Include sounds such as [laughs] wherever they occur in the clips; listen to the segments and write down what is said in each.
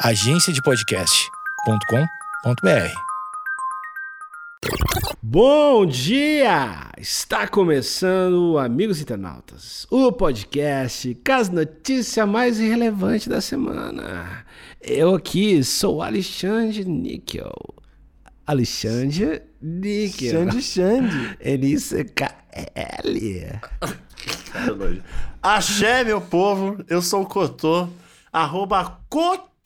agenciadepodcast.com.br. Bom dia! Está começando, amigos internautas, o podcast com as notícias mais irrelevantes da semana. Eu aqui sou Alexandre Níquel. Alexandre Níquel. Xande Xande. [laughs] N-I-C-K-L. Axé, meu povo, eu sou o Cotô, arroba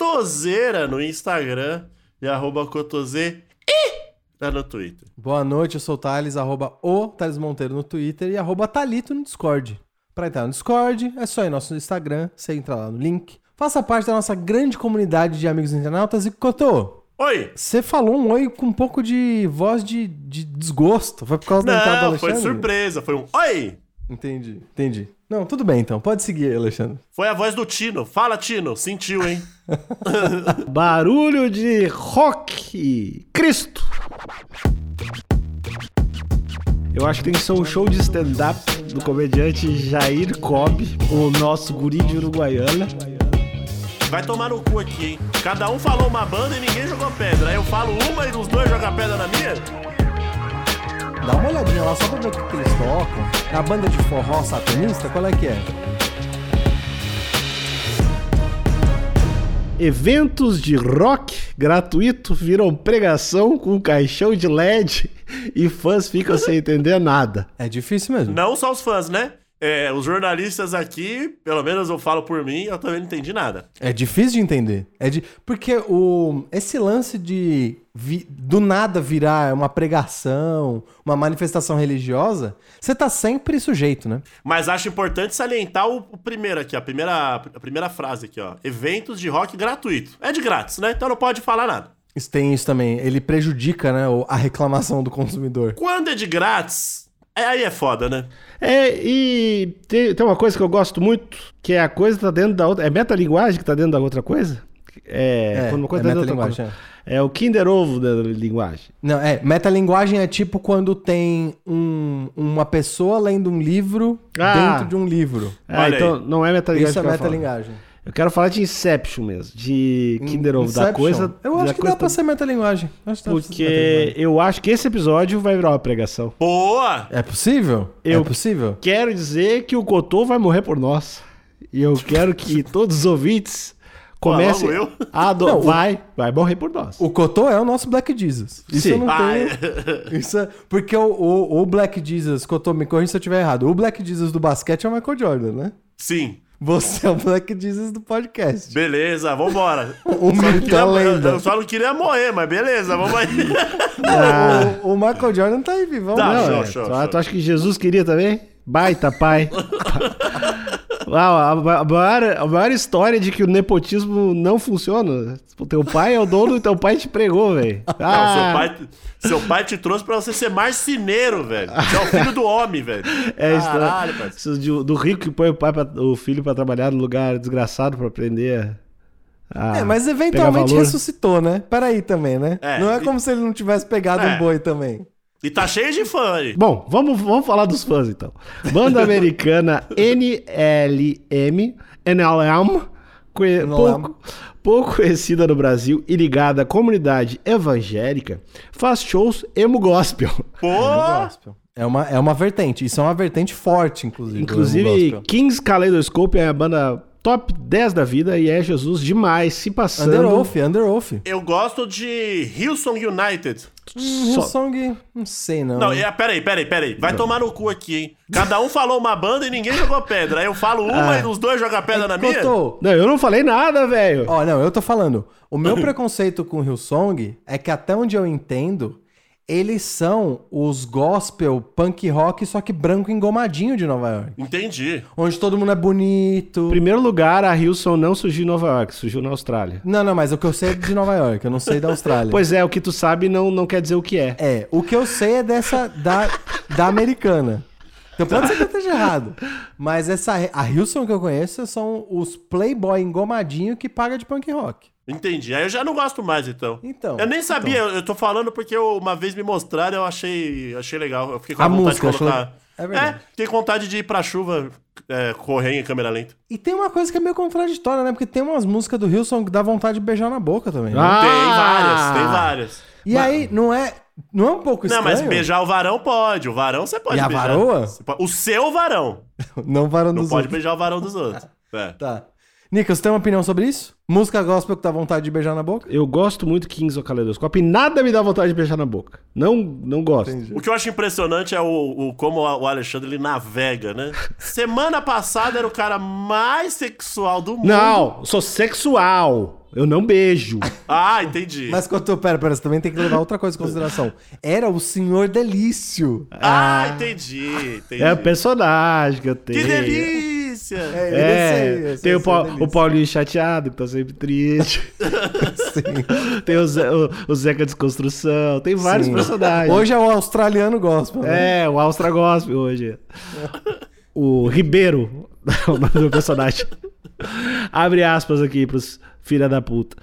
Cotoseira no Instagram e arroba Cotoseira no Twitter. Boa noite, eu sou o Thales, arroba o Thales Monteiro no Twitter e arroba Thalito no Discord. Pra entrar no Discord, é só ir no nosso Instagram, você entra lá no link. Faça parte da nossa grande comunidade de amigos internautas e Cotô, Oi! você falou um oi com um pouco de voz de, de desgosto. Foi por causa da entrada do Não, Alexandre? foi surpresa, foi um Oi! Entendi, entendi. Não, tudo bem então, pode seguir, Alexandre. Foi a voz do Tino. Fala, Tino, sentiu, hein? [laughs] Barulho de rock. Cristo. Eu acho que tem que ser um show de stand-up do comediante Jair Cobb, o nosso guri de Uruguaiana. Vai tomar no cu aqui, hein? Cada um falou uma banda e ninguém jogou pedra. Aí eu falo uma e os dois jogam pedra na minha? Dá uma olhadinha lá só pra ver o que, que eles tocam. É a banda de forró satanista, qual é que é? Eventos de rock gratuito viram pregação com caixão de LED e fãs ficam sem entender nada. É difícil mesmo. Não só os fãs, né? É, os jornalistas aqui, pelo menos eu falo por mim, eu também não entendi nada. É difícil de entender. É de... Porque o... esse lance de vi- do nada virar uma pregação, uma manifestação religiosa, você tá sempre sujeito, né? Mas acho importante salientar o, o primeiro aqui, a primeira, a primeira frase aqui, ó. Eventos de rock gratuito. É de grátis, né? Então não pode falar nada. Isso tem isso também. Ele prejudica, né, a reclamação do consumidor. Quando é de grátis, aí é foda, né? É, e tem, tem uma coisa que eu gosto muito, que é a coisa que tá dentro da outra. É metalinguagem que tá dentro da outra coisa? É, quando uma coisa é tá dentro da outra metalinguagem, coisa. É o Kinder Ovo da linguagem. Não, é, metalinguagem é tipo quando tem um- uma pessoa lendo um livro Ah. dentro de um livro. Ah, Olha então aí. não é metalinguagem. Isso é falo. Eu quero falar de Inception mesmo, de Kinder Ovo, da coisa. Eu acho que dá pra ser metalinguagem. Acho Porque metalinguagem. eu acho que esse episódio vai virar uma pregação. Boa! É possível? Eu- É possível? Quero dizer que o Cotô vai morrer por nós. E eu [laughs] quero que todos os ouvintes comecem logo eu? a ado- Não, o- vai, vai morrer por nós. O Cotô é o nosso Black Jesus. Isso Sim. eu não Ah, tenho. [laughs] Isso é... Porque o, o, o Black Jesus, Cotô, me corrija se eu estiver errado. O Black Jesus do basquete é o Michael Jordan, né? Sim. Você é o Black Jesus do podcast. Beleza, vambora. O não mito queria- da lenda. Eu só não queria morrer, mas beleza, vamos aí. O, o Michael Jordan tá aí vivão. Tá, né? show, Não, é, show, tu, show. tu acha que Jesus queria também? Baita pai. [laughs] Uau, a, maior, a maior história de que o nepotismo não funciona. O teu pai é o dono e teu pai te pregou, velho. [laughs] Não, Ah, seu, pai, seu pai te trouxe pra você ser marceneiro, velho. Você é o filho do homem, velho. [laughs] É isso, Caralho, né? parceiro. Isso de- do rico que põe o, pai pra- o filho pra trabalhar no lugar desgraçado pra aprender a. É, mas eventualmente ressuscitou, né? Peraí também, né? É, não é e- como se ele não tivesse pegado É. um boi também. E tá cheio de fã aí. Bom, vamos, vamos falar dos fãs então. Banda [laughs] americana NLM, NLM, conhe- NLM. pouco, pouco conhecida no Brasil e ligada à comunidade evangélica, faz shows emo gospel. Pô! Gospel. É uma, é uma vertente. Isso é uma vertente forte, inclusive. Inclusive. Kings Kaleidoscope é a banda top 10 da vida e é Jesus demais, se passando. Under Oath, Under Oath. Eu gosto de Hillsong United. Hum, Hillsong, não sei não. Não, é, peraí, peraí, peraí. Vai tomar no cu aqui, hein? Cada um falou uma banda e ninguém jogou pedra. Aí eu falo uma e os dois jogam pedra na minha? Cotô, Não, eu não falei nada, velho. Ó, não, eu tô falando. O meu preconceito com o Hillsong é que até onde eu entendo, eles são os gospel punk rock, só que branco engomadinho de Nova York. Entendi. Onde todo mundo é bonito. Em primeiro lugar, a Hilson não surgiu em Nova York, surgiu na Austrália. Não, não, mas o que eu sei é de Nova York, eu não sei da [laughs] Austrália. Pois é, o que tu sabe não, não quer dizer o que é. É, o que eu sei é dessa, da, da americana. Então pode ser que eu esteja errado. Mas essa, a Hilson que eu conheço são os playboy engomadinho que paga de punk rock. Entendi. Aí eu já não gosto mais, então. Então, Eu nem sabia, eu, eu tô falando porque eu- uma vez me mostraram eu achei, achei legal. Eu fiquei com a, A vontade música, de colocar. É É, verdade. fiquei com vontade de ir pra chuva é, correr em câmera lenta. E tem uma coisa que é meio contraditória, né? Porque tem umas músicas do Hilson que dá vontade de beijar na boca também. né? Ah! Tem várias, tem várias. E aí, não é, não é um pouco Não, estranho? mas beijar o varão pode. O varão você pode E a beijar. varoa? Você pode- O seu varão. [laughs] Não varando Não dos pode outros. beijar o varão dos outros. [laughs] É. Tá. Nico, você tem uma opinião sobre isso? Música gospel que dá vontade de beijar na boca? Eu gosto muito de Kings of Kaleidoscope e nada me dá vontade de beijar na boca. Não, não gosto. O que eu acho impressionante é o, o- como o Alexandre ele navega, né? Semana passada era o cara mais sexual do mundo. Não, sou sexual. Eu não beijo. Ah, entendi. Mas quando pera, pera, você também tem que levar outra coisa em consideração. Era o Senhor Delício. Ah, entendi, entendi. É o personagem que eu tenho. Que delícia! É, É, esse aí, tem o, é delícia. o Paulinho chateado, que tá sempre triste. [laughs] Sim. tem o, Zé, o, o Zeca Desconstrução. Tem vários Sim. personagens. Hoje é o australiano gospel. né? É, o Austra Gospel hoje. O Ribeiro, [laughs] o nome do personagem. Abre aspas aqui pros filha da puta.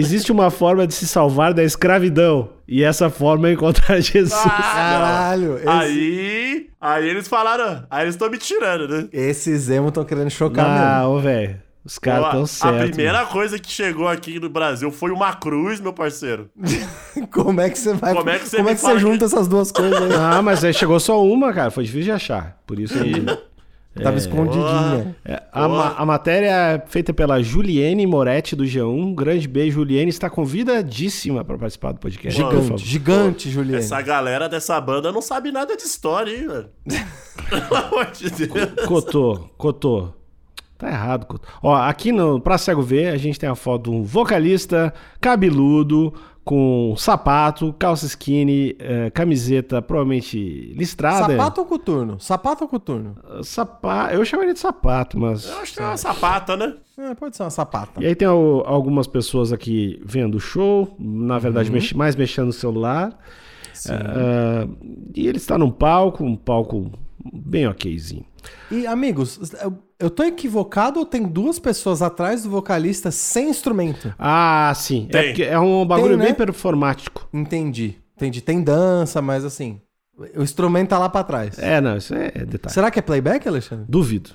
Existe uma forma de se salvar da escravidão. E essa forma é encontrar [laughs] Jesus. Caralho. Esse, Aí, aí eles falaram, aí eles estão me tirando, né? esses emo estão querendo chocar Ah, ô, velho. Os caras Ó, tão a certos. primeira coisa que chegou aqui no Brasil foi uma cruz, meu parceiro. mesmo. [laughs] Como é que você vai. Como é que você como é que você junta essas duas coisas aí? Ah, mas aí chegou só uma, cara. Foi difícil de achar. Por isso que... [laughs] Tava escondidinha. É, a, ma- a matéria é feita pela Juliene Moretti do G1. Um grande beijo, Juliene. Está convidadíssima para participar do podcast. Gigante, gigante, Juliane. Essa galera dessa banda não sabe nada de história, hein, velho? [laughs] Pelo amor de Deus. Cotô, Cotô. Tá errado, Cotô. Ó, aqui no Pra Cego Ver, a gente tem a foto de um vocalista cabeludo, com sapato, calça skinny, eh, camiseta provavelmente listrada. Sapato ou coturno? Sapato ou coturno? Sapato. Eu chamaria de sapato, mas. Eu acho que é uma sapata, né? É, pode ser uma sapata. E aí tem al- algumas pessoas aqui vendo o show, na verdade, Uhum. mais mexendo no celular. Ah, e ele está num palco, um palco bem okzinho. E, amigos, eu- tô equivocado ou tem duas pessoas atrás do vocalista sem instrumento? Ah, sim. É, Tem. porque é um bagulho Tem, né? bem performático. Entendi. Entendi. Tem dança, mas assim. O instrumento tá lá pra trás. É, não, isso é detalhe. Será que é playback, Alexandre? Duvido.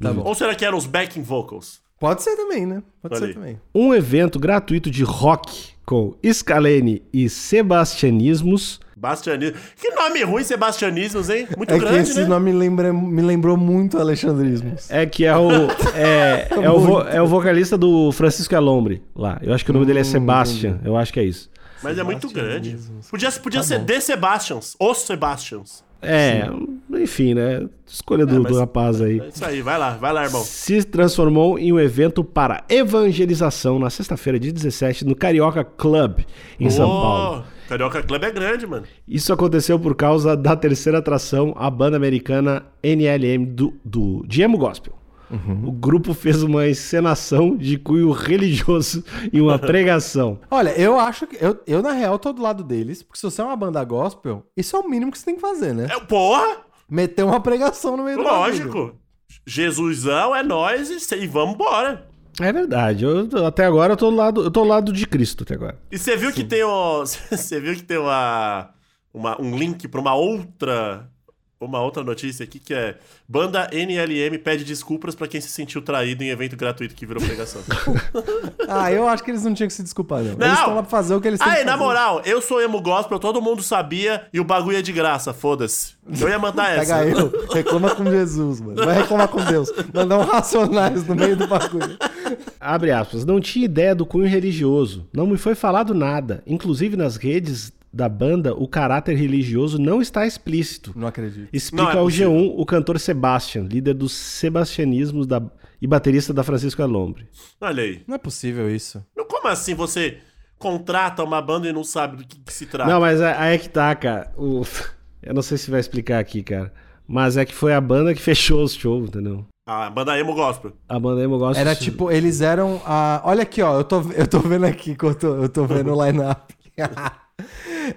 Tá bom. Ou será que eram os backing vocals? Pode ser também, né? Pode Olha ser também. Um evento gratuito de rock com Scalene e Sebastianismos. Bastianismo. Que nome ruim, Sebastianismos, hein? Muito É que grande, esse né? nome lembra, me lembrou muito Alexandrismos. É que é o. É, [laughs] é, o, vo- é o vocalista do Francisco Alombre lá. Eu acho que o nome dele é Sebastian. Eu acho que é isso. Mas é muito grande. Podia, podia Tá ser bom. The Sebastians. Os Sebastians. É, enfim, né? Escolha do, É, mas- do rapaz aí. É isso aí, vai lá, vai lá, irmão. Se transformou em um evento para evangelização na sexta-feira de 17 no Carioca Club, em São Ô, Paulo. Carioca Club é grande, mano. Isso aconteceu por causa da terceira atração, a banda americana NLM do, do de emo gospel. O grupo fez uma encenação de cunho religioso e uma [laughs] pregação. Olha, eu acho que. Eu, eu, na real, tô do lado deles, porque se você é uma banda gospel, isso é o mínimo que você tem que fazer, né? É, porra, Meter uma pregação no meio do bagulho. lógico. Jesusão é nós e, se- e vamos embora. É verdade. Eu, até agora eu tô do lado, eu tô do lado de Cristo até agora. E você viu que tem o, [laughs] você viu que tem uma, uma- um link pra uma outra uma outra notícia aqui que é banda NLM pede desculpas pra quem se sentiu traído em evento gratuito que virou pregação. [laughs] Ah, eu acho que eles não tinham que se desculpar, não. Não. Eles estão lá pra fazer o que eles têm Aí, na moral, eu sou emo gospel, todo mundo sabia e o bagulho é de graça, foda-se. Eu ia mandar essa. Pega eu, reclama com Jesus, mano. Vai reclamar com Deus. Mandar um racionais no meio do bagulho. Abre aspas. Não tinha ideia do cunho religioso. Não me foi falado nada. Inclusive nas redes da banda, o caráter religioso não está explícito. Não acredito. Explica Não é ao possível. G1 o cantor Sebastian, líder dos sebastianismos da... e baterista da Francisco Alombre. Olha aí. Não é possível isso. Não, Como assim você contrata uma banda e não sabe do que, que se trata? Não, mas é- aí é que tá, cara. O- [laughs] Eu não sei se vai explicar aqui, cara. Mas é que foi a banda que [laughs] fechou os shows, entendeu? A banda emo gospel. A banda Emo Gospel... Era tipo, eles eram a. Olha aqui, ó. Eu tô, eu tô vendo aqui que eu tô, eu tô vendo o [laughs] line-up.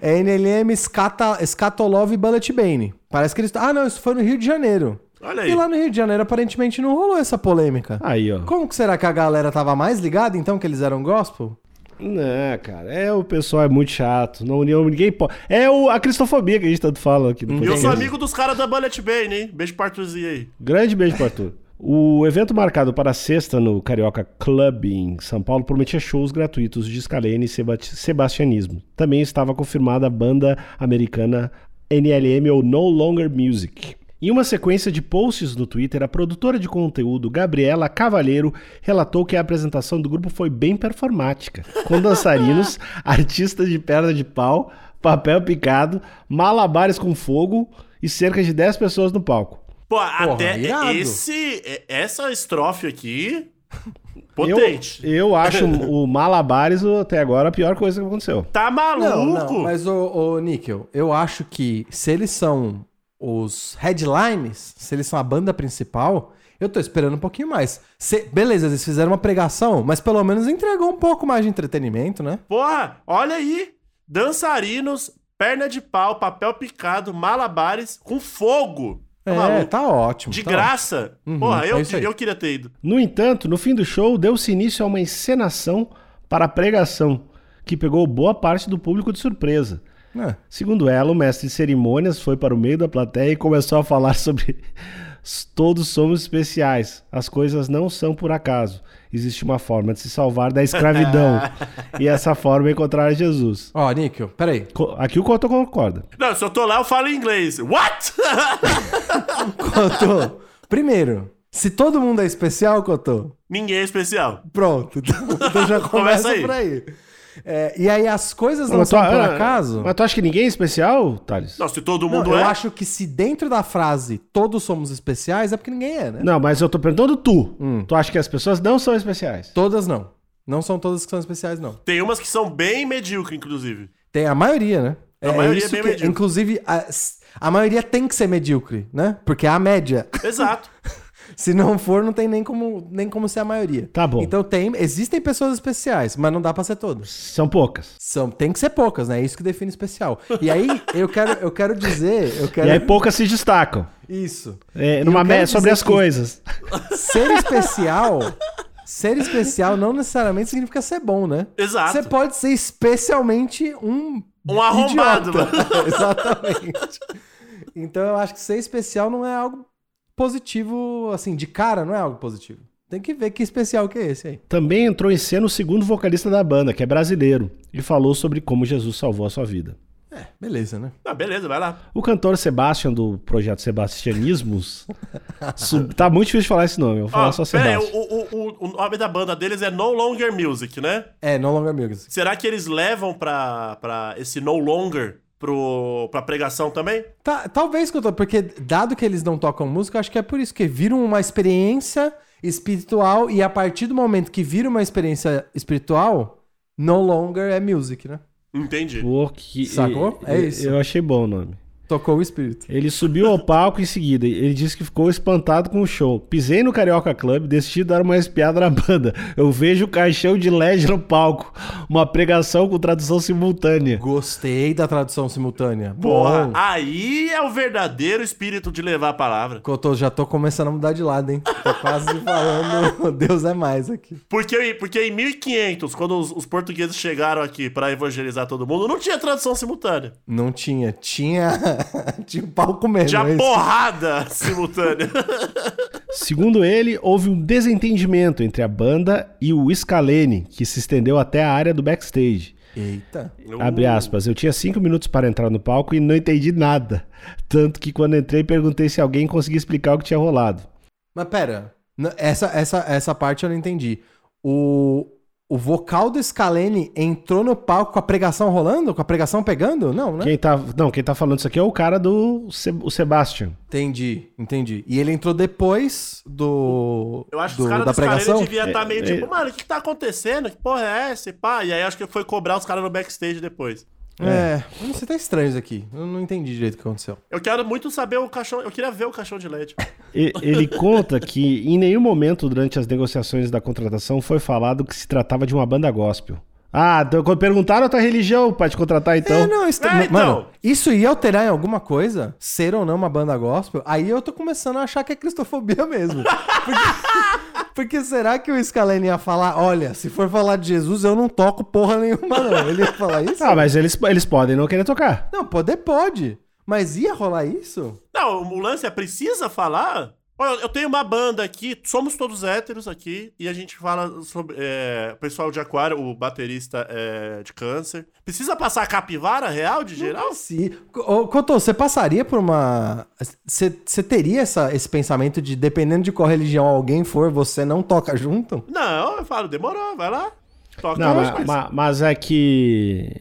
É NLM Scata, Scatolov e Bullet Bane. Parece que eles. Ah, não, isso foi no Rio de Janeiro. Olha aí. E lá no Rio de Janeiro, aparentemente, não rolou essa polêmica. Aí, ó. Como que será que a galera tava mais ligada, então, que eles eram gospel? Não, cara, é o pessoal é muito chato. Na união ninguém pode. É o, a cristofobia que a gente tanto fala aqui. no E eu sou amigo dos caras da Bullet Bane, hein? Beijo pro Arthurzinho aí. Grande beijo pro Arthur. O evento marcado para sexta no Carioca Club em São Paulo prometia shows gratuitos de Scalene e Seba- Sebastianismo. Também estava confirmada a banda americana NLM ou No Longer Music. Em uma sequência de posts no Twitter, a produtora de conteúdo Gabriela Cavalheiro relatou que a apresentação do grupo foi bem performática, com dançarinos, [laughs] artistas de perna de pau, papel picado, malabares com fogo e cerca de 10 pessoas no palco. Pô, até irado. esse, essa estrofe aqui, [laughs] potente. Eu, eu acho o Malabares o- até agora a pior coisa que aconteceu. Tá maluco? Não, não, mas o, o Níquel, eu acho que se eles são os headlines, se eles são a banda principal, eu tô esperando um pouquinho mais. Se- beleza, eles fizeram uma pregação, mas pelo menos entregou um pouco mais de entretenimento, né? Porra, olha aí. Dançarinos, perna de pau, papel picado, malabares com fogo. Tá É, tá ótimo. De tá graça. Uhum, Porra, eu, é eu queria ter ido. No entanto, no fim do show, deu-se início a uma encenação para a pregação, que pegou boa parte do público de surpresa. ótimo. É. Segundo ela, o mestre de cerimônias foi para o meio da plateia e começou a falar [laughs] sobre todos somos especiais, as coisas não são por acaso. Existe uma forma de se salvar da escravidão. [laughs] e essa forma é encontrar Jesus. Ó, Níquel, peraí. Co- Aqui o Couto concorda. Não, se eu tô lá, eu falo inglês. What? [laughs] Cotô, primeiro, se todo mundo é especial, Cotô, Ninguém é especial. pronto. Então já começa Começa aí. por aí. É, e aí as coisas não Mas tu- são por ah, acaso. Mas tu acha que ninguém é especial, Thales? Não, se todo Não, mundo eu é. acho que se dentro da frase todos somos especiais, é porque ninguém é, né? Não, mas eu tô perguntando tu. Tu acha que as pessoas não são especiais? Todas não. Não são todas que são especiais, não. Tem umas que são bem medíocres, inclusive. Tem a maioria, né? A maioria é bem que, medíocre. Inclusive, a, a maioria tem que ser medíocre, né? Porque é a média. Exato. [laughs] Se não for, não tem nem como, nem como ser a maioria. Tá bom. Então tem, existem pessoas especiais, mas não dá pra ser todas. São poucas. São, tem que ser poucas, né? É isso que define especial. E aí, [laughs] eu quero, eu quero dizer, eu quero E aí poucas se destacam. isso. É, numa média sobre as coisas. Ser especial, [laughs] ser especial não necessariamente significa ser bom, né? Exato. Você pode ser especialmente um Um arrombado. [laughs] Exatamente. Então eu acho que ser especial não é algo positivo, assim, de cara não é algo positivo. Tem que ver que especial que é esse aí. Também entrou em cena o segundo vocalista da banda, que é brasileiro, e falou sobre como Jesus salvou a sua vida. É, beleza, né? Ah, beleza, vai lá. O cantor Sebastian, do projeto Sebastianismos, sub- tá muito difícil de falar esse nome, eu vou falar Ó, só aí, Sebastian. o, o, o, o nome da banda deles é No Longer Music, né? É, No Longer Music. Será que eles levam pra, pra esse No Longer pro, pra pregação também? Tá, talvez que eu tô, porque dado que eles não tocam música, eu acho que é por isso que viram uma experiência espiritual e a partir do momento que vira uma experiência espiritual, no longer é music, né? Entendi. Pô, que- Sacou? É isso. Eu achei bom o nome. Tocou o espírito. Ele subiu ao palco em seguida. Ele disse que ficou espantado com o show. Pisei no Carioca Club, decidi dar uma espiada na banda. Eu vejo o caixão de LED no palco. Uma pregação com tradução simultânea. Gostei da tradução simultânea. Porra, Bom. aí é o verdadeiro espírito de levar a palavra. Que eu tô- já tô começando a mudar de lado, hein? Tô quase falando [laughs] Deus é mais aqui. Porque, porque em 1500, quando os, os portugueses chegaram aqui pra evangelizar todo mundo, não tinha tradução simultânea. Não tinha. Tinha. [laughs] tinha um pau comendo. Tinha é porrada [laughs] simultânea. Segundo ele, houve um desentendimento entre a banda e o Scalene, que se estendeu até a área do backstage. Eita. Abre aspas, eu tinha cinco minutos para entrar no palco e não entendi nada. Tanto que quando entrei perguntei se alguém conseguia explicar o que tinha rolado. Mas pera, essa, essa, essa parte eu não entendi. O, o vocal do Scalene entrou no palco com a pregação rolando? Com a pregação pegando? Não, né? Quem tá, não, quem tá falando isso aqui é o cara do Se- o Sebastian. Entendi, entendi. E ele entrou depois do. Eu acho que os caras da do Scalene pregação? deviam estar meio É, tipo, é. mano, o que tá acontecendo? Que porra é essa? E pá, e aí acho que foi cobrar os caras no backstage depois. É, não sei, tá estranho isso aqui. Eu não entendi direito o que aconteceu. Eu quero muito saber o caixão, eu queria ver o caixão de LED. E- Ele conta que em nenhum momento durante as negociações da contratação foi falado que se tratava de uma banda gospel. Ah, então, quando perguntaram a tua religião pra te contratar, então. É, não, isso, É, então. Mano, isso ia alterar em alguma coisa? Ser ou não uma banda gospel? Aí eu tô começando a achar que é cristofobia mesmo. Porque, [laughs] porque será que o Scalene ia falar, olha, se for falar de Jesus, eu não toco porra nenhuma, não. Ele ia falar isso? Ah, mas eles, eles podem não querer tocar. Não, poder pode. Mas ia rolar isso? Não, o lance é precisa falar. Olha, eu tenho uma banda aqui, somos todos héteros aqui, e a gente fala sobre. É, o pessoal de Aquário, o baterista é de câncer. Precisa passar a capivara real de geral? Ô, Cotô, você passaria por uma. Você teria essa, esse pensamento de, dependendo de qual religião alguém for, você não toca junto? Não, eu falo, demorou, vai lá. Toca Não, mas, mas- ma- mas é que.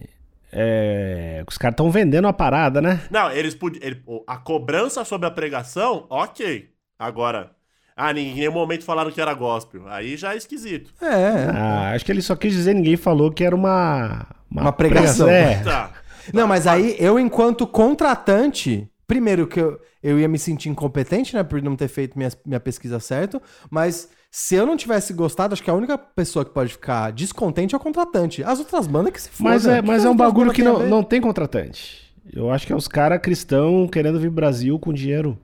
É, os caras estão vendendo a parada, né? Não, eles podiam. A cobrança sobre a pregação, ok. Agora, ah, em nenhum momento falaram que era gospel. Aí já é esquisito. É. Ah, acho que ele só quis dizer, ninguém falou que era uma. Uma pregação. É. [laughs] Tá. [laughs] Não, mas aí eu, enquanto contratante, primeiro que eu, eu ia me sentir incompetente, né, por não ter feito minha, minha pesquisa certo, mas se eu não tivesse gostado, acho que a única pessoa que pode ficar descontente é o contratante. As outras bandas que se fodam. Mas é, mas as é um bagulho que não, não tem contratante. Eu acho que é os caras cristãos querendo vir Brasil com dinheiro.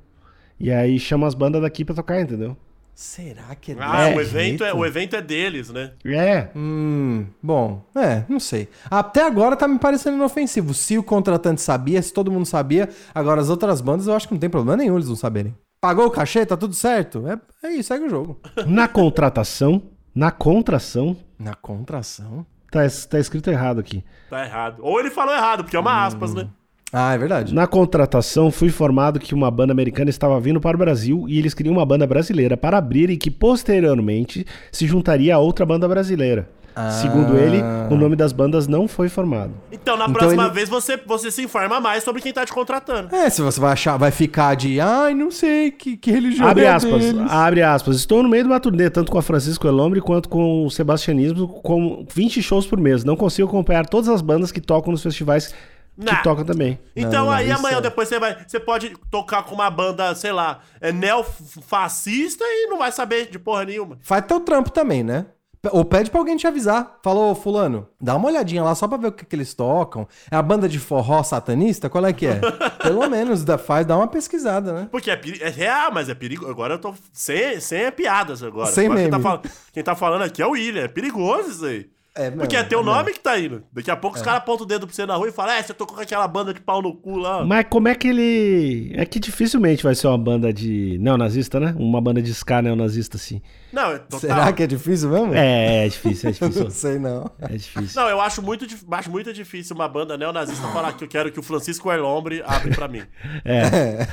E aí chama as bandas daqui pra tocar, entendeu? Será que é Ah, o, evento é, o evento é deles, né? É. Hum, bom, é, não sei. Até agora tá me parecendo inofensivo. Se o contratante sabia, se todo mundo sabia, agora as outras bandas eu acho que não tem problema nenhum eles não saberem. Pagou o cachê, tá tudo certo? É, é isso, segue o jogo. [laughs] Na contratação, na contração, Na contração? tá, tá escrito errado aqui. Tá errado. Ou ele falou errado, porque é uma aspas, né? Ah, é verdade. Na contratação, fui informado que uma banda americana estava vindo para o Brasil e eles queriam uma banda brasileira para abrir e que posteriormente se juntaria a outra banda brasileira. Ah. Segundo ele, o nome das bandas não foi formado. Então, na Então próxima ele- vez, você, você se informa mais sobre quem tá te contratando. É, se você vai achar, vai ficar de, ai, não sei que, que religião Abre é aspas, deles." abre aspas. Estou no meio de uma turnê, tanto com a Francisco Elombre quanto com o Sebastianismo, com 20 shows por mês. Não consigo acompanhar todas as bandas que tocam nos festivais que Nah. tocam também. Então Não, aí isso amanhã é- ou depois você vai. Você pode tocar com uma banda, sei lá, é neofascista e não vai saber de porra nenhuma. Faz teu trampo também, né? Ou pede pra alguém te avisar. Falou, fulano, dá uma olhadinha lá só pra ver o que, que eles tocam. É a banda de forró satanista? Qual é que é? [laughs] Pelo menos dá, faz, dá uma pesquisada, né? Porque é, é real, mas é perigo. Agora eu tô sem, sem piadas agora. Sem Agora quem, tá meme. fal- quem tá falando aqui é o William. É perigoso isso aí. É, Porque é teu é nome que tá indo. Daqui a pouco os caras apontam o dedo pra você na rua e falam: É, você tocou com aquela banda de pau no cu lá. Mas como é que ele. É que dificilmente vai ser uma banda de neonazista, né? Uma banda de ska neonazista, assim. Não, é total. Será que é difícil mesmo? É, é difícil, é [laughs] difícil. Não sei, não. É difícil. Não, eu acho muito, acho muito difícil uma banda neonazista falar que eu quero que o Francisco Erlombre abre pra mim. [laughs] É,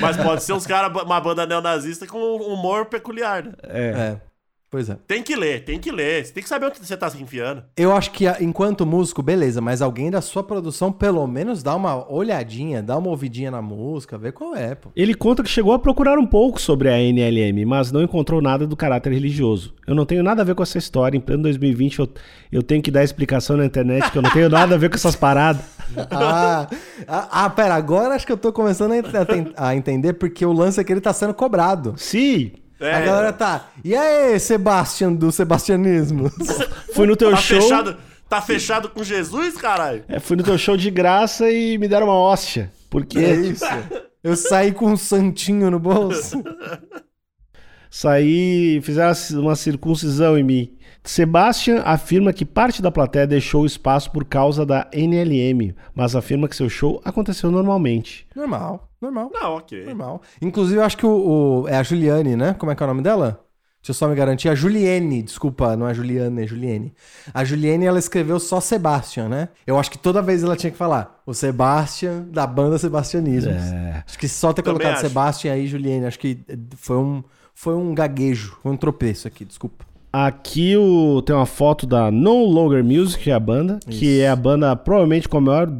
Mas pode ser uns caras, uma banda neonazista com um humor peculiar, né? é. É. Pois é. Tem que ler, tem que ler. Você tem que saber onde você tá se enfiando. Eu acho que enquanto músico, beleza, mas alguém da sua produção pelo menos dá uma olhadinha, dá uma ouvidinha na música, vê qual é, pô. Ele conta que chegou a procurar um pouco sobre a NLM, mas não encontrou nada do caráter religioso. Eu não tenho nada a ver com essa história. Em pleno 2020 eu, eu tenho que dar explicação na internet que eu não tenho nada a ver com essas paradas. [laughs] Ah, ah, ah, pera, agora acho que eu tô começando a, a a entender porque o lance é que ele tá sendo cobrado. Sim, É, A galera tá. E aí, Sebastian do Sebastianismo? [laughs] fui no teu tá show. fechado, tá fechado com Jesus, caralho? É, fui no teu show de graça e me deram uma hóstia. Porque é isso. Eu saí com um santinho no bolso. [laughs] saí, fizeram uma circuncisão em mim. Sebastian afirma que parte da plateia deixou o espaço por causa da NLM, mas afirma que seu show aconteceu normalmente. Normal, normal, Não, ok. normal. Inclusive, eu acho que o, o- É a Juliane, né? Como é que é o nome dela? Deixa eu só me garantir. A Juliene, desculpa, não é Juliane, é Juliene. A Juliene, ela escreveu só Sebastian, né? Eu acho que toda vez ela tinha que falar o Sebastian da banda Sebastianismo. É. Acho que só ter Também colocado acho. Sebastian aí, Juliene, acho que foi um, foi um gaguejo, foi um tropeço aqui, desculpa. Aqui o, tem uma foto da No Longer Music, que é a banda, que Isso. é a banda provavelmente com a maior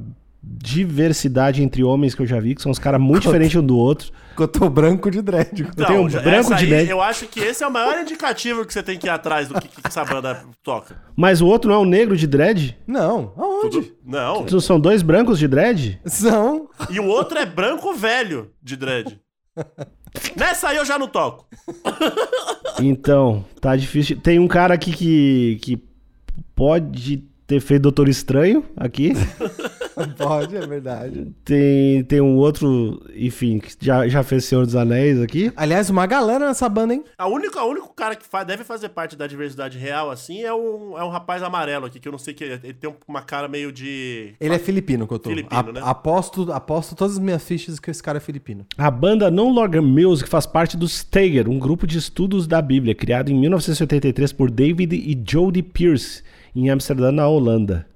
diversidade entre homens que eu já vi, que são uns caras muito diferentes um do outro. Cotô branco de dread. Não, tenho um branco de aí, dread. Eu acho que esse é o maior indicativo que você tem que ir atrás do que, que essa banda toca. Mas o outro não é um negro de dread? Não, aonde? Não. Então São dois brancos de dread? São. E o outro é branco velho de dread. [laughs] Nessa aí eu já não toco. Então, tá difícil. Tem um cara aqui que, que pode ter feito Doutor Estranho aqui. Pode, é verdade. Tem, tem um outro, enfim, que já, já fez Senhor dos Anéis aqui. Aliás, uma galera nessa banda, hein? A única, o único cara que fa- deve fazer parte da diversidade real, assim, é um, é um rapaz amarelo aqui, que eu não sei que. Ele tem uma cara meio de. Ele é filipino, Cotô. Filipino, A- né? Aposto, aposto todas as minhas fichas que esse cara é filipino. A banda No Longer Music faz parte do Steger, um grupo de estudos da Bíblia, criado em 1983 por David e Jody Pierce, em Amsterdã, na Holanda.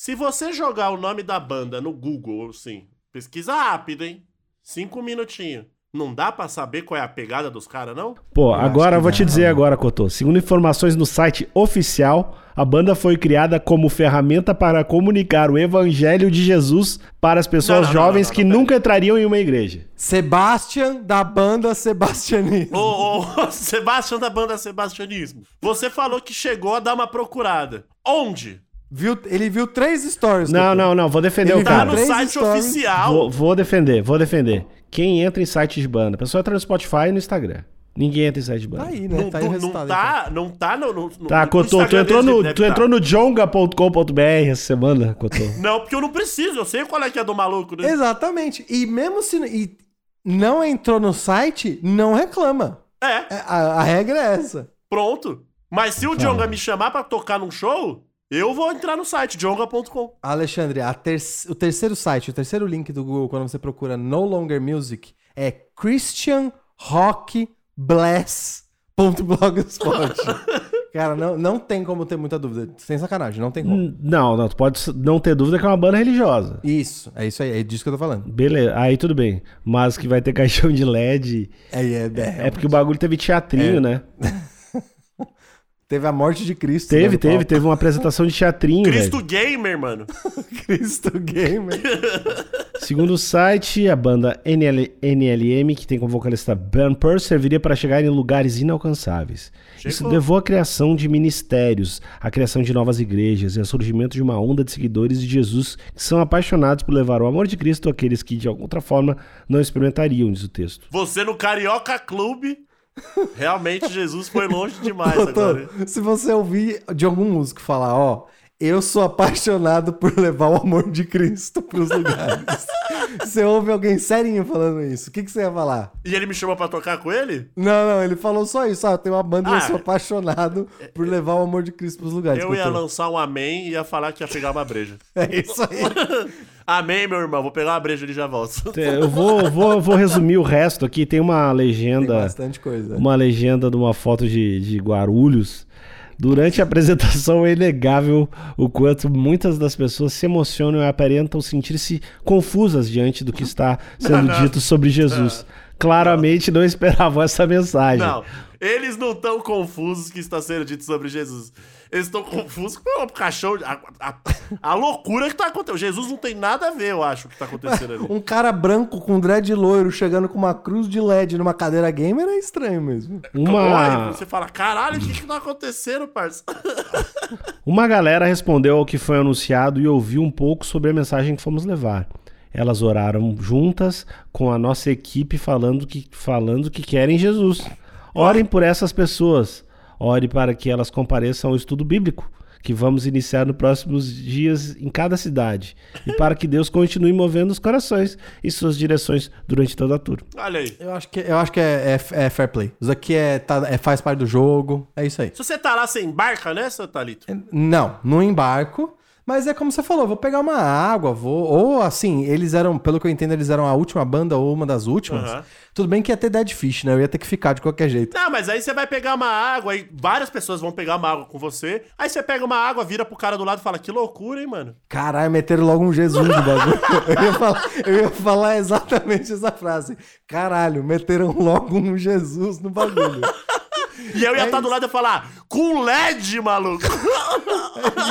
Se você jogar o nome da banda no Google, assim, pesquisa rápido, hein? Cinco minutinhos. Não dá pra saber qual é a pegada dos caras, não? Pô, acho agora eu vou te dizer agora, Cotô. Segundo informações no site oficial, a banda foi criada como ferramenta para comunicar o evangelho de Jesus para as pessoas Não, não, jovens não, não, que nunca entrariam em uma igreja. Sebastian, da banda Sebastianismo. Ô, ô, [laughs] Sebastião da banda Sebastianismo. Você falou que chegou a dar uma procurada. Onde? Viu, ele viu três stories. Não, não, não, vou defender Ele o tá Tá cara. no Três site stories. oficial. Vou, vou defender, vou defender. Quem entra em site de banda? A pessoa entra no Spotify e no Instagram. Ninguém entra em site de banda. Tá aí, né? Não, tá aí o não resultado. tá, não tá no, no, no- Tá, no Cotô, tu entrou no, tu tá. entrou no jonga.com.br essa semana, Cotô. [laughs] Não, porque eu não preciso, eu sei qual é que é do maluco. Né? Exatamente. E mesmo se e não entrou no site, não reclama. É, É, A, a regra é essa. pronto. Mas se o Jonga me chamar pra tocar num show, eu vou entrar no site, jonga.com. Alexandre, a ter- o terceiro site, o terceiro link do Google, quando você procura No Longer Music, é Christian Rock Bless.blogspot. [laughs] Cara, não, não tem como ter muita dúvida. Sem sacanagem, não tem como. Não, não, tu pode não ter dúvida que é uma banda religiosa. Isso, é isso aí, é disso que eu tô falando. Beleza, aí tudo bem. Mas que vai ter caixão de LED. É, é, é, É porque o bagulho teve teatrinho, É. né? [laughs] Teve a morte de Cristo. Teve, né, teve, palco. teve uma apresentação de teatrinho, Cristo velho. Gamer, mano. [laughs] Cristo Gamer. [laughs] Segundo o site, a banda NL, NLM, que tem como vocalista Ben Purse, serviria para chegar em lugares inalcançáveis. Isso Chegou. levou à criação de ministérios, à criação de novas igrejas e ao surgimento de uma onda de seguidores de Jesus que são apaixonados por levar o amor de Cristo àqueles que, de alguma outra forma, não experimentariam, diz o texto. Você no Carioca Clube, realmente Jesus foi longe demais Doutor, agora. se você ouvir de algum músico falar, ó, eu sou apaixonado por levar o amor de Cristo pros lugares. [laughs] você ouve alguém serinho falando isso, o que, que você ia falar? E ele me chamou pra tocar com ele? Não, não, ele falou só isso, ó, tem uma banda e eu Ah, sou apaixonado por levar o amor de Cristo pros lugares. Eu ia doutor. lançar um amém e ia falar que ia pegar uma breja. É isso aí. [laughs] Amém, meu irmão. Vou pegar uma breja e já volto. Eu vou, vou, vou resumir o resto aqui. Tem uma Tem legenda. bastante coisa. uma legenda de uma foto de, de Guarulhos. Durante a apresentação é inegável o quanto muitas das pessoas se emocionam e aparentam sentir-se confusas diante do que está sendo [laughs] dito sobre Jesus. Claramente não esperavam essa mensagem. Não, eles não estão confusos que está sendo dito sobre Jesus. Eles estão confusos com o caixão. A, a, a loucura que tá acontecendo. Jesus não tem nada a ver, eu acho, o que tá acontecendo ali. Um cara branco com dread loiro chegando com uma cruz de LED numa cadeira gamer é estranho mesmo. Uma, Olha, você fala, caralho, o que que tá acontecendo, parça? uma galera respondeu ao que foi anunciado e ouviu um pouco sobre a mensagem que fomos levar. Elas oraram juntas com a nossa equipe falando que, falando que querem Jesus. Orem por essas pessoas. Ore para que elas compareçam ao estudo bíblico, que vamos iniciar nos próximos dias em cada cidade. E para que Deus continue movendo os corações e suas direções durante toda a tour. Olha aí. Eu acho que, eu acho que é, é- é fair play. Isso aqui é, tá- é- faz parte do jogo. É isso aí. Se você tá lá, você embarca nessa, Thalito? Não, não embarco. Mas é como você falou, vou pegar uma água, vou. Ou assim, eles eram, pelo que eu entendo, eles eram a última banda ou uma das últimas. Aham. Tudo bem que ia ter Dead Fish, né? Eu ia ter que ficar de qualquer jeito. Não, mas aí você vai pegar uma água, aí várias pessoas vão pegar uma água com você. Aí você pega uma água, vira pro cara do lado e fala, que loucura, hein, mano? Caralho, meteram logo um Jesus no bagulho. [laughs] eu, ia falar, eu ia falar exatamente essa frase. Caralho, meteram logo um Jesus no bagulho. E eu ia É estar do lado e falar, com LED, maluco. [laughs]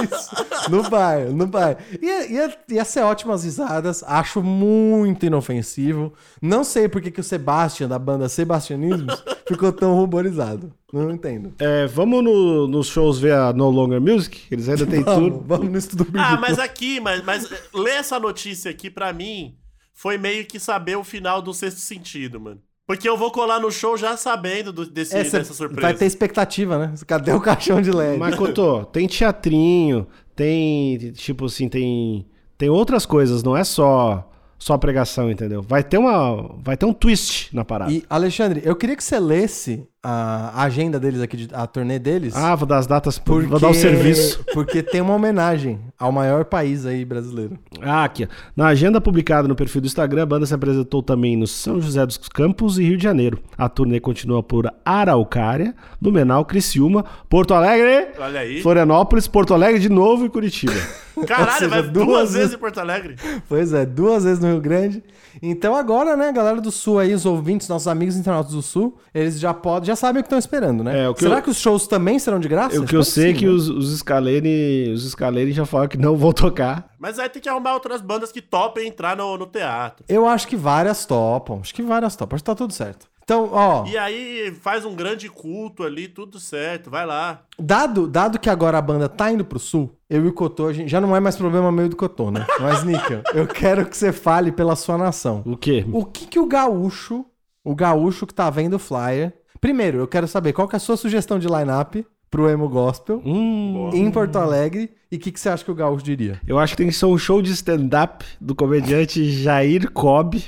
Isso. No bar, no bar. Ia, ia, ia ser ótimas risadas. Acho muito inofensivo. Não sei por que, que o Sebastian, da banda Sebastianismos, [laughs] ficou tão ruborizado. Não entendo. É, vamos no- nos shows ver a No Longer Music? Eles ainda têm tudo. vamos no estudo bíblico. ah, mas aqui, mas, mas ler essa notícia aqui pra mim foi meio que saber o final do sexto sentido, mano. Porque eu vou colar no show já sabendo do- desse, É, dessa surpresa. vai ter expectativa, né? Cadê o caixão de LED? Mas, Cotô, tem teatrinho, tem, tipo assim, tem, tem outras coisas, não é só, só pregação, entendeu? Vai ter, uma, vai ter um twist na parada. E, Alexandre, eu queria que você lesse a agenda deles aqui, de- a turnê deles. Ah, vou dar as datas, porque, vou dar o serviço. [laughs] Porque tem uma homenagem ao maior país aí brasileiro. Ah, aqui. ó. Na agenda publicada no perfil do Instagram, a banda se apresentou também no São José dos Campos e Rio de Janeiro. A turnê continua por Araucária, Blumenau, Criciúma, Porto Alegre, Olha aí. Florianópolis, Porto Alegre de novo e Curitiba. [laughs] Caralho, seja, vai duas duas vezes- vezes em Porto Alegre. Pois é, duas vezes no Rio Grande. Então agora, né, galera do Sul aí, os ouvintes, nossos amigos internautas do Sul, eles já podem, já sabem o que estão esperando, né? É, o que Será eu- que os shows também serão de graça? o que eu sei é sim, que né? os, os Scalene, os Scalene já falaram que não vão tocar. Mas aí tem que arrumar outras bandas que topem entrar no, no teatro. Eu acho que várias topam. Acho que várias topam. Acho que tá tudo certo. Então, ó, E aí faz um grande culto ali, tudo certo, vai lá. dado, dado que agora a banda tá indo pro sul, eu e o Cotô, a gente já não é mais problema meio do Cotô, né? [laughs] Mas, Níquel, eu quero que você fale pela sua nação. O quê? O que que o gaúcho, o gaúcho que tá vendo o flyer... Primeiro, eu quero saber qual que é a sua sugestão de line-up pro emo gospel Hum, em Porto Alegre e o que, que você acha que o gaúcho diria? eu acho que tem que ser um show de stand-up do comediante Jair Cobb,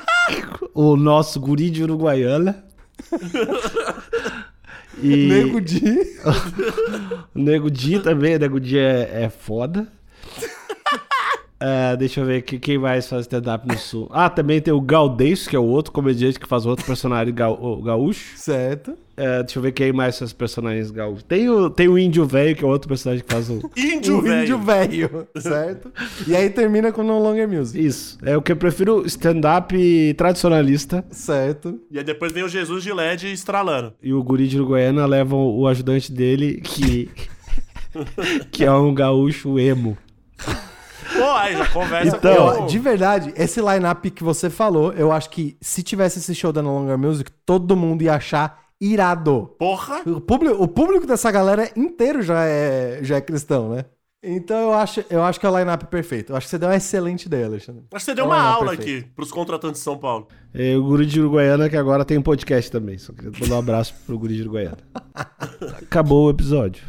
[laughs] o nosso guri de Uruguaiana. E... Nego Di. O [laughs] Nego Di também, o Nego Di é, é foda. É, deixa eu ver aqui, quem mais faz stand-up no sul. Ah, também tem o Galdês, que é o outro comediante que faz outro personagem o gaúcho. Certo. É, deixa eu ver quem mais faz personagens gaúchos. Tem o, tem o Índio Velho, que é outro personagem que faz o. [laughs] Índio, o índio velho. velho, certo? E aí termina com No Longer Music. Isso. É o que eu prefiro stand-up tradicionalista. Certo. E aí depois vem o Jesus de LED estralando. E o guri de Uruguaiana levam o ajudante dele, que. [laughs] que é um gaúcho emo. Pô, aí já conversa Então, Eu- com... de verdade, esse line-up que você falou, eu acho que se tivesse esse show da No Longer Music, todo mundo ia achar irado. Porra! O público, o público dessa galera inteiro já é, já é cristão, né? Então eu acho, eu acho que é o line-up perfeito. Eu acho que você deu uma excelente ideia, Alexandre. Acho que você deu É uma aula perfeito. aqui pros contratantes de São Paulo. É, o guri de Uruguaiana, que agora tem um podcast também. Só queria mandar um abraço pro guri de Uruguaiana. [laughs] Acabou o episódio.